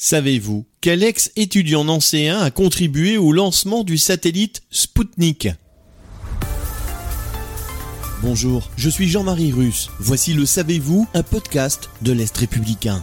Savez-vous quel ex-étudiant nancéen a contribué au lancement du satellite Spoutnik? Bonjour, je suis Jean-Marie Russe. Voici le Savez-vous, un podcast de l'Est républicain.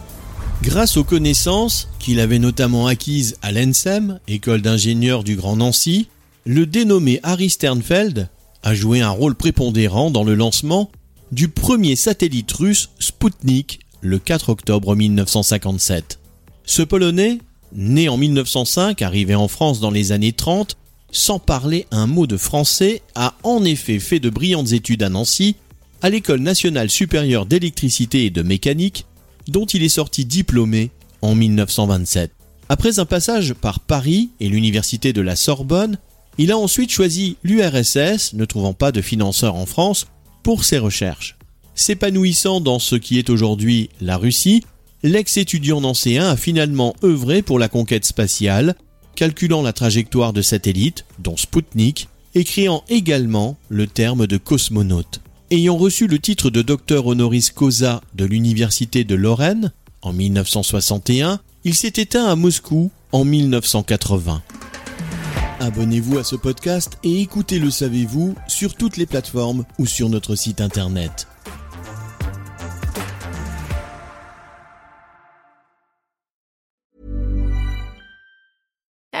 Grâce aux connaissances qu'il avait notamment acquises à l'ENSEM, école d'ingénieurs du Grand Nancy, le dénommé Harry Sternfeld a joué un rôle prépondérant dans le lancement du premier satellite russe Spoutnik le 4 octobre 1957. Ce Polonais, né en 1905, arrivé en France dans les années 30, sans parler un mot de français, a en effet fait de brillantes études à Nancy, à l'École nationale supérieure d'électricité et de mécanique, dont il est sorti diplômé en 1927. Après un passage par Paris et l'université de la Sorbonne, il a ensuite choisi l'URSS, ne trouvant pas de financeur en France, pour ses recherches. S'épanouissant dans ce qui est aujourd'hui la Russie, l'ex-étudiant nancéen a finalement œuvré pour la conquête spatiale, calculant la trajectoire de satellites, dont Sputnik, et créant également le terme de cosmonaute. Ayant reçu le titre de docteur honoris causa de l'Université de Lorraine en 1961, il s'est éteint à Moscou en 1980. Abonnez-vous à ce podcast et écoutez Le Savez-vous sur toutes les plateformes ou sur notre site internet.